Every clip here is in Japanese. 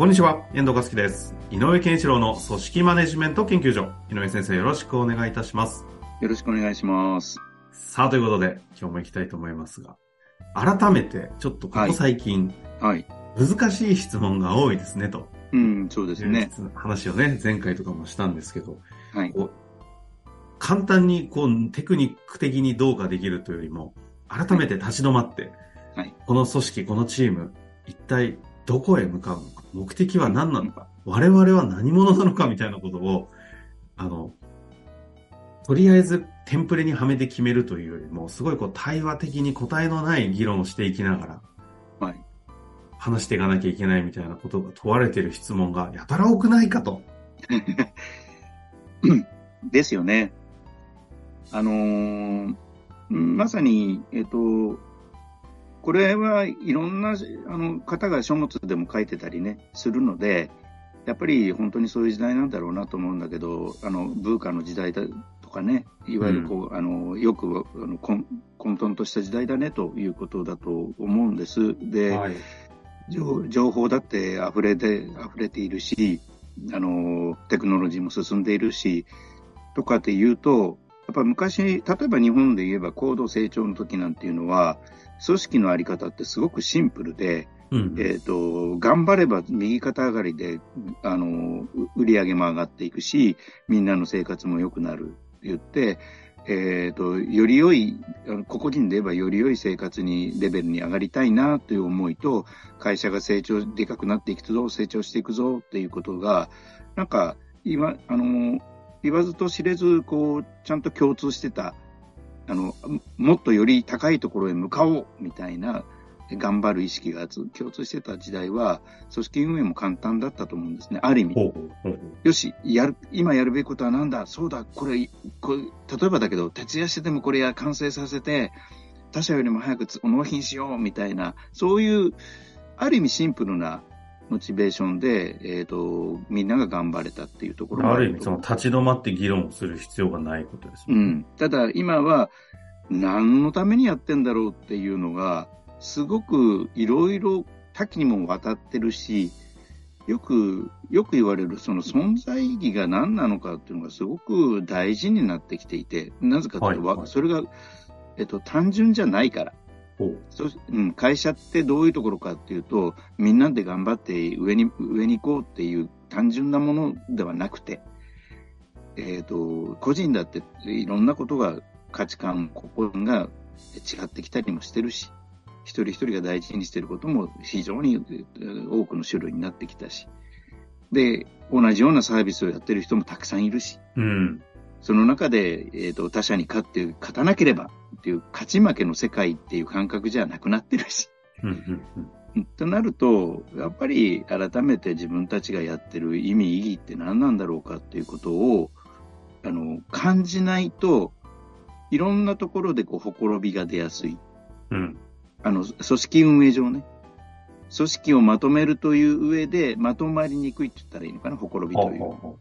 こんにちは、遠藤和樹です。井上健一郎の組織マネジメント研究所。井上先生、よろしくお願いいたします。よろしくお願いします。さあ、ということで、今日も行きたいと思いますが、改めて、ちょっとここ最近、はい。難しい質問が多いですね、と。うん、そうですね。話をね、前回とかもしたんですけど、はい。簡単にこうテクニック的にどうかできるというよりも、改めて立ち止まって、はいこの組織、このチーム、一体どこへ向かうのか、目的は何なのか、我々は何者なのかみたいなことを、あの、とりあえずテンプレにはめて決めるというよりも、すごいこう対話的に答えのない議論をしていきながら、はい。話していかなきゃいけないみたいなことが問われている質問がやたら多くないかと。ですよね。あのーうんまさに、えっ、と、これはいろんなあの方が書物でも書いてたりね、するので、やっぱり本当にそういう時代なんだろうなと思うんだけど、あの、文化の時代だとかね、いわゆるこう、あの、よくあの混混沌とした時代だねということだと思うんです。で、はい。情情報だって溢れて、溢れているし、あの、テクノロジーも進んでいるし、とかって言うと、やっぱ昔、例えば日本で言えば高度成長の時なんていうのは、組織のあり方ってすごくシンプルで、うん。えっ、と、頑張れば右肩上がりで、あの、う売り上げも上がっていくし、みんなの生活も良くなるって言って、えっ、と、より良い、個々人で言えばより良い生活に、レベルに上がりたいなという思いと、会社が成長、でかくなっていくぞ、成長していくぞっていうことが、なんか、今、あの、言わずと知れず、こう、ちゃんと共通してた、あの、もっとより高いところへ向かおうみたいな、頑張る意識がつ共通してた時代は、組織運営も簡単だったと思うんですね。ある意味。よし、やる、今やるべきことは何だ？そうだ、これ、これ、例えばだけど、徹夜してでもこれや完成させて、他社よりも早くつ納品しようみたいな、そういう、ある意味シンプルなモチベーションで、えっ、と、みんなが頑張れたっていうところもある意味、その立ち止まって議論をする必要がないことですもね。うんん。ただ、今は、何のためにやってんだろうっていうのが、すごくいろいろ多岐にも渡ってるし、よく、よく言われるその存在意義が何なのかっていうのがすごく大事になってきていて、なぜかというと、はいはいそれが、えっと、単純じゃないから。そうん、会社ってどういうところかっていうと、みんなで頑張って上に、上に行こうっていう単純なものではなくて、えっ、と、個人だっていろんなことが価値観、心が違ってきたりもしてるし、一人一人が大事にしていることも非常にえー多くの種類になってきたし、で、同じようなサービスをやってる人もたくさんいるし、うん。その中で、えー、と他者に勝って勝たなければっていう勝ち負けの世界っていう感覚じゃなくなってるし。となると、やっぱり改めて自分たちがやってる意味、意義って何なんだろうかっていうことをあの感じないと、いろんなところでこうほころびが出やすい。うん。あの、組織運営上ね。組織をまとめるという上で、まとまりにくいって言ったらいいのかな、ほころびほという。うほうほ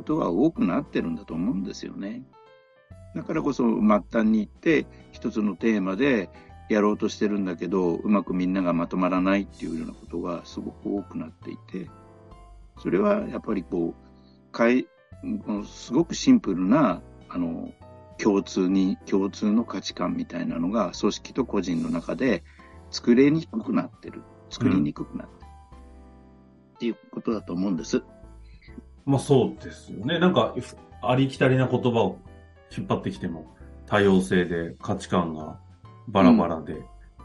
ことが多くなってるんだと思うんですよね。だからこそ末端に行って一つのテーマでやろうとしてるんだけどうまくみんながまとまらないっていうようなことがすごく多くなっていてそれはやっぱりこうかいこのすごくシンプルなあの共通に共通の価値観みたいなのが組織と個人の中で作れにくくなってる作りにくくなってる、っていうことだと思うんです。う。まあそうですよね。なんか、ありきたりな言葉を引っ張ってきても、多様性で価値観がバラバラで、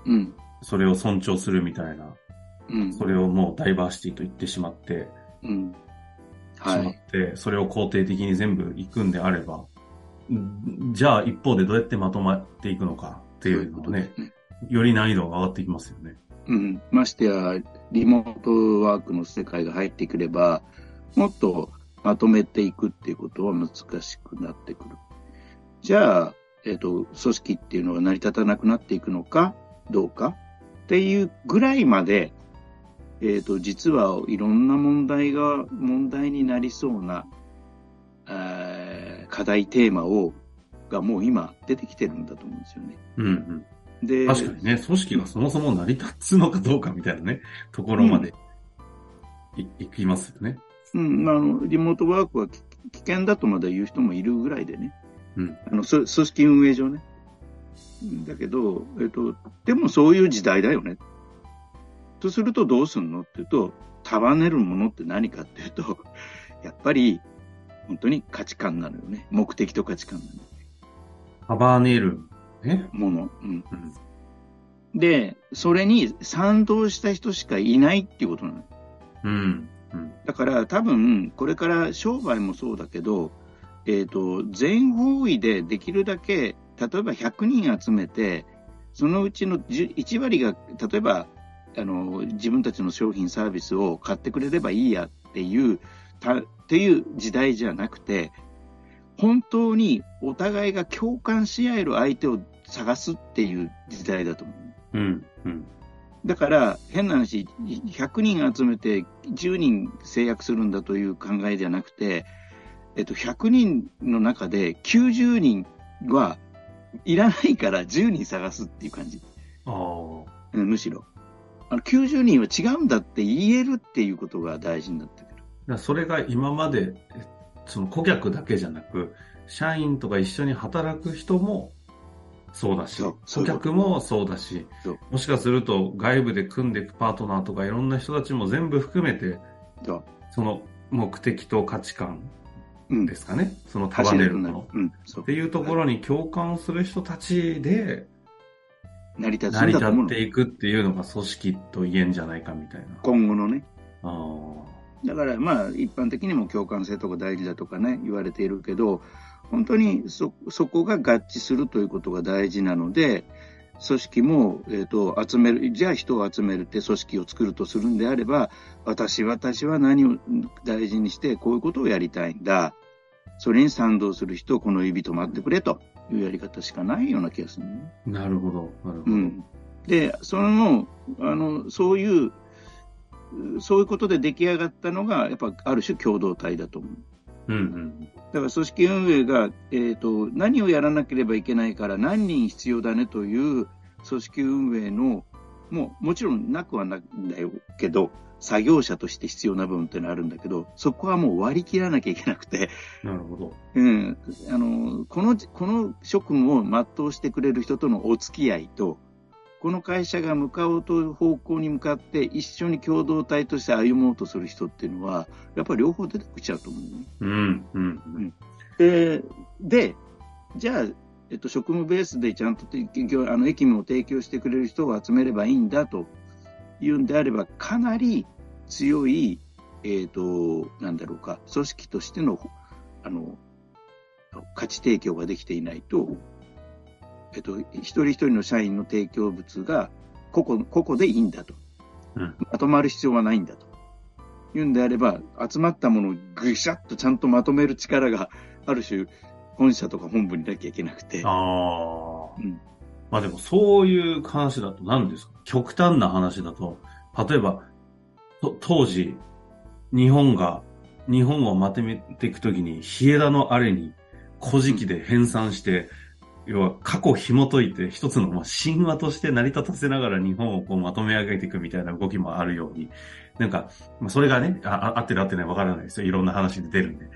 うん。それを尊重するみたいな、うん。それをもうダイバーシティと言ってしまって、うん。しまっはい。て、それを肯定的に全部行くんであれば、んじゃあ一方でどうやってまとまっていくのかっていうのをね、ね。より難易度が上がっていきますよね。うん。ましてや、リモートワークの世界が入ってくれば、もっとまとめていくっていうことは難しくなってくる。じゃあ、えっ、と、組織っていうのは成り立たなくなっていくのか、どうか？っていうぐらいまで、えっ、と、実はいろんな問題が、問題になりそうな、えー課題テーマを、がもう今出てきてるんだと思うんですよね。うんうん。で、確かにね、組織がそもそも成り立つのかどうかみたいなね、ところまでい、いきますよね。うん、あの、リモートワークはき危険だとまで言う人もいるぐらいでね。うん。あの、そ組織運営上ね。だけど、えっと、でもそういう時代だよね。とするとどうすんのっていうと、束ねるものって何かっていうと、やっぱり、本当に価値観なのよね。目的と価値観なの。束ねる。ね。もの。うん。うん。で、それに賛同した人しかいないっていうことなの。うん。うん。だから多分、これから商売もそうだけど、えっ、と、全方位でできるだけ、例えば100人集めて、そのうちの10 1割が、例えば、あの、自分たちの商品サービスを買ってくれればいいやっていう、たっていう時代じゃなくて、本当にお互いが共感し合える相手を探すっていう時代だと思う。うん。うん。だから、変な話、100人集めて10人制約するんだという考えじゃなくて、えっと、100人の中で90人はいらないから10人探すっていう感じ。あ。むしろ。あの90人は違うんだって言えるっていうことが大事になってくる。それが今まで、その顧客だけじゃなく、社員とか一緒に働く人もそうだし、顧客もそうだしもしかすると外部で組んでいくパートナーとかいろんな人たちも全部含めて、その目的と価値観うんで。すかね、その束ねるもの。っていうところに共感する人たちで成り立っていくっていうのが組織と言えんじゃないかみたいな。今後のね。ああ。だからまあ一般的にも共感性とか大事だとかね言われているけど本当にそそこが合致するということが大事なので組織も、えー、と集めるじゃあ人を集めるって組織を作るとするんであれば私私は何を大事にしてこういうことをやりたいんだそれに賛同する人をこの指止まってくれというやり方しかないような気がするね。なるほど、なるほど。うん、で、その、あの、そういう、そういうことで出来上がったのが、やっぱある種共同体だと思う。うんうん。だから組織運営が、えーと、何をやらなければいけないから何人必要だねという組織運営の、もうもちろんなくはないんだよけど、作業者として必要な部分ってのはあるんだけど、そこはもう割り切らなきゃいけなくて、なるほど。うん、あのこのこの職務を全うしてくれる人とのお付き合いと、この会社が向かおうという方向に向かって一緒に共同体として歩もうとする人っていうのは、やっぱり両方出てきちゃうと思うね。うん、うん。で、でじゃあ、えっと、職務ベースでちゃんと提供あの駅務を提供してくれる人を集めればいいんだというんであれば、かなり強い、えっ、と、なんだろうか、組織としての、あの、価値提供ができていないと、えっと、一人一人の社員の提供物が個々、個々でいいんだと。うんまとまる必要はないんだと。いうんであれば、集まったものをぐしゃっとちゃんとまとめる力が、ある種、本社とか本部になきゃいけなくて。ああ。うんまあでもそういう話だと何ですか？極端な話だと、例えば、と当時、日本が、日本をまとめていくときに、日枝のあれに、古事記で編纂して、要は過去紐解いて一つのまあ神話として成り立たせながら日本をこうまとめ上げていくみたいな動きもあるように、なんか、まあ、それがね、ああ合ってる合ってないわからないですよ。いろんな話で出るんで。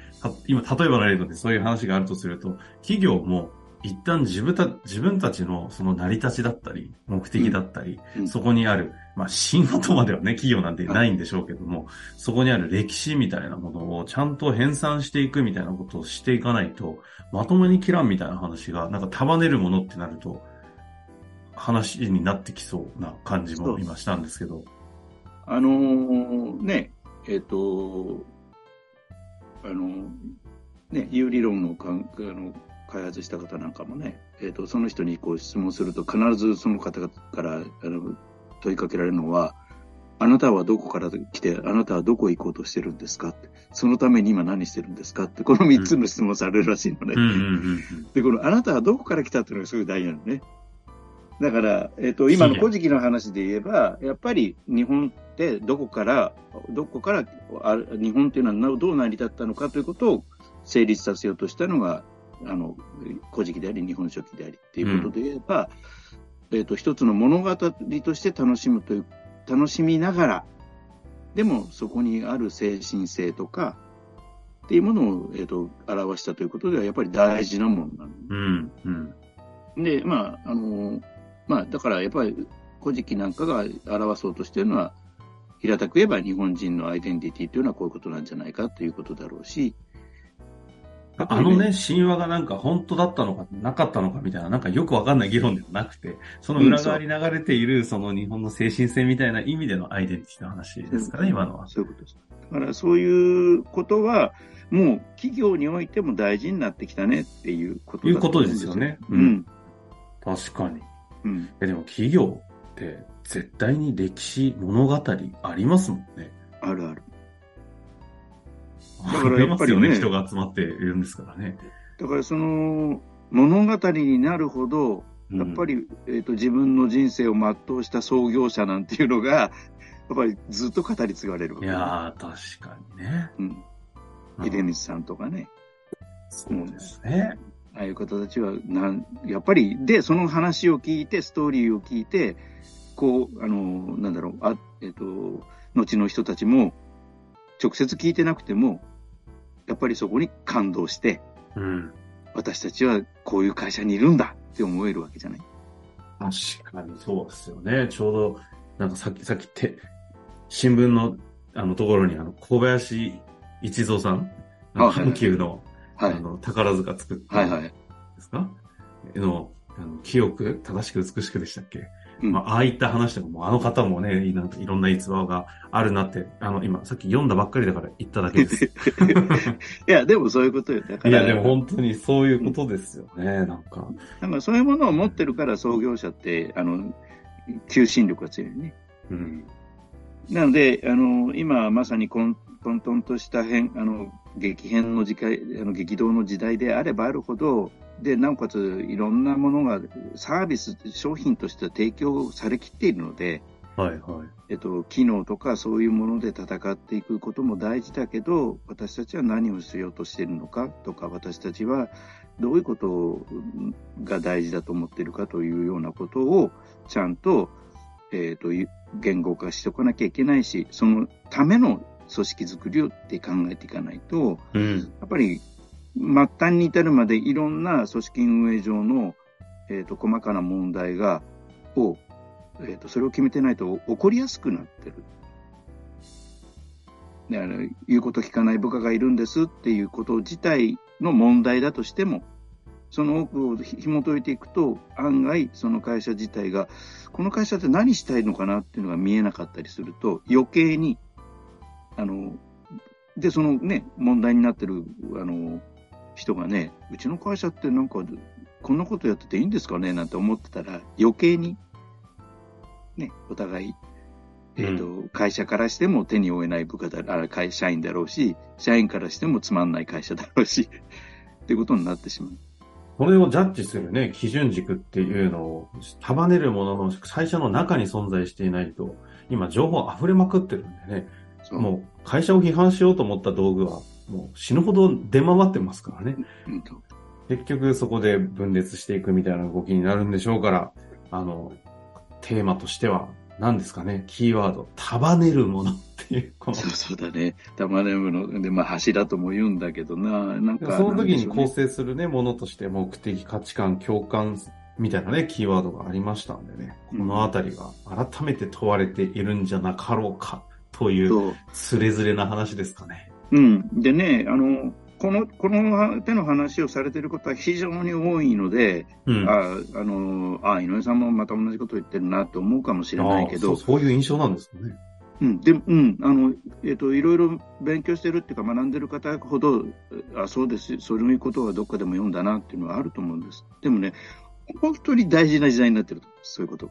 今、例えばの例でそういう話があるとすると、企業も一旦自分た自分たちのその成り立ちだったり、目的だったり、うん。そこにある、まあ、神話とまではね、企業なんてないんでしょうけども、そこにある歴史みたいなものをちゃんと編纂していくみたいなことをしていかないと、まともに切らんみたいな話が、なんか束ねるものってなると、話になってきそうな感じも今したんですけど。あのーね、えっ、と、あの、ね、有理論のかんあの開発した方なんかもね、えっ、と、その人にこう質問すると、必ずその方から、あの、問いかけられるのは、あなたはどこから来て、あなたはどこへ行こうとしてるんですかって。そのために今何してるんですかって、この3つの質問されるらしいのね。で、このあなたはどこから来たっていうのがすごい大事なのね。だから、えっ、ー、と、今の古事記の話で言えば、やっぱり日本ってどこから、どこからあ日本っていうのはどう成り立ったのかということを成立させようとしたのが、あの、古事記であり、日本書紀でありっていうことで言えば、うん、えっ、ー、と、一つの物語として楽しむという楽しみながら、でもそこにある精神性とか、っていうものを、えーと、表したということでは、やっぱり大事なものなの。うんうん、で、まあ、あの、まあ、だからやっぱり、古事記なんかが表そうとしているのは、平たく言えば日本人のアイデンティティというのはこういうことなんじゃないかということだろうし、あのね、神話がなんか本当だったのかなかったのかみたいな、なんかよくわかんない議論ではなくて、その裏側に流れている、その日本の精神性みたいな意味でのアイデンティティの話ですかね、今のは。そういうことです。だからそういうことは、もう企業においても大事になってきたねっていうこということですよね。うん。確かに。うん。でも企業って絶対に歴史物語ありますもんね。あるある。だからやっぱりね、人が集まっているんですからね。だからその物語になるほど、やっぱり、うん、えーと、自分の人生を全うした創業者なんていうのが、やっぱりずっと語り継がれるわけ、ね、いや確かにね。うん。秀光さんとかね。そうですね。ああいう方たちはなん、やっぱり、で、その話を聞いて、ストーリーを聞いて、こう、あの、なんだろう、あえっ、ー、と、後の人たちも、直接聞いてなくても、やっぱりそこに感動して、うん、私たちはこういう会社にいるんだって思えるわけじゃない？確かにそうですよね。ちょうど、なんかさっき、さっきて、新聞のあのところにあの小林一三さん、阪急の、はい、あの宝塚作った、はいはい、ですか？の、あの清く正しく美しくでしたっけ？まあ、ああいった話とかも、あの方もね、いろんな逸話があるなって、あの、今、さっき読んだばっかりだから言っただけです。いや、でもそういうことよ。だから。いや、でも本当にそういうことですよね、うん、なんか。なんかそういうものを持ってるから創業者って、あの、求心力が強いね。うん。なので、あの、今まさに混沌とした変、あの、激変の時代、あの激動の時代であればあるほど、で、なおかついろんなものがサービス、商品として提供されきっているので、はいはい。えっと、機能とかそういうもので戦っていくことも大事だけど、私たちは何をしようとしているのかとか、私たちはどういうことが大事だと思っているかというようなことをちゃんと、えっと、言語化しておかなきゃいけないし、そのための組織づくりをって考えていかないと、うん、やっぱり末端に至るまでいろんな組織運営上の、えーと、細かな問題がを、えーと、それを決めてないと起こりやすくなってる。だから言うこと聞かない部下がいるんですっていうこと自体の問題だとしても、その奥を紐解いていくと、案外、その会社自体が、この会社って何したいのかなっていうのが見えなかったりすると、余計に、あの、で、そのね、問題になってる、あの、人がね、うちの会社ってなんか、こんなことやってていいんですかねなんて思ってたら、余計に、ね、お互い、えっ、ー、と、うん、会社からしても手に負えない部下だ、あ会社員だろうし、社員からしてもつまんない会社だろうし、っていうことになってしまう。これをジャッジするね、基準軸っていうのを束ねるものの最初の中に存在していないと、今情報溢れまくってるんでね、もう会社を批判しようと思った道具はもう死ぬほど出回ってますからね。結局そこで分裂していくみたいな動きになるんでしょうから、あの、テーマとしては何ですかね、キーワード、束ねるものっていう。そうそうだね。束ねるもの。で、まあ柱とも言うんだけどな、なんか、その時に構成するね、ものとして目的、価値観、共感みたいなね、キーワードがありましたんでね、このあたりが改めて問われているんじゃなかろうかという、つれづれな話ですかね。うん。でね、あの、この、この手の話をされていることは非常に多いので、うん、あ、あの、あ、井上さんもまた同じこと言ってるなと思うかもしれないけど。そういう印象なんですかね。うん、でも、うん、あの、えっ、ー、と、いろいろ勉強してるっていうか学んでる方ほど、あ、そうです、そういうことはどっかでも読んだなっていうのはあると思うんです。でもね、本当に大事な時代になってるとそういうこと。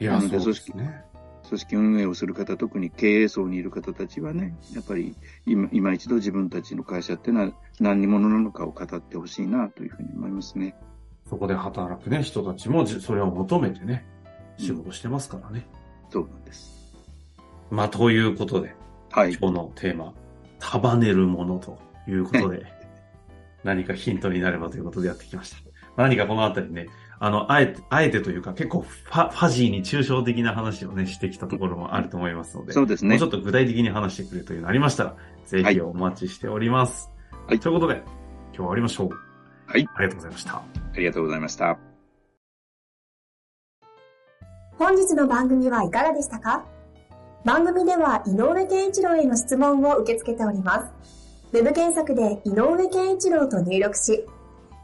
いや、なそうでので組織すね。組織運営をする方、特に経営層にいる方たちはね、やっぱり今今一度自分たちの会社っていうのは何者なのかを語ってほしいなというふうに思いますね。そこで働くね、人たちもじそれを求めてね、仕事してますからね。そうなんです。まあ、ということで、はい。今日のテーマ、束ねるものということで、何かヒントになればということでやってきました。何かこのあたりね、あの、あえて、あえてというか結構ファファジーに抽象的な話をね、してきたところもあると思いますので、そうですねもうちょ。っと具体的に話してくれというのありましたら、ぜはいひお待ちしております。はいということで、今日は終わりましょう。はい。ありがとうございました。ありがとうございました。本日の番組はいかがでしたか？番組では井上健一郎への質問を受け付けております。ウェブ検索で井上健一郎と入力し、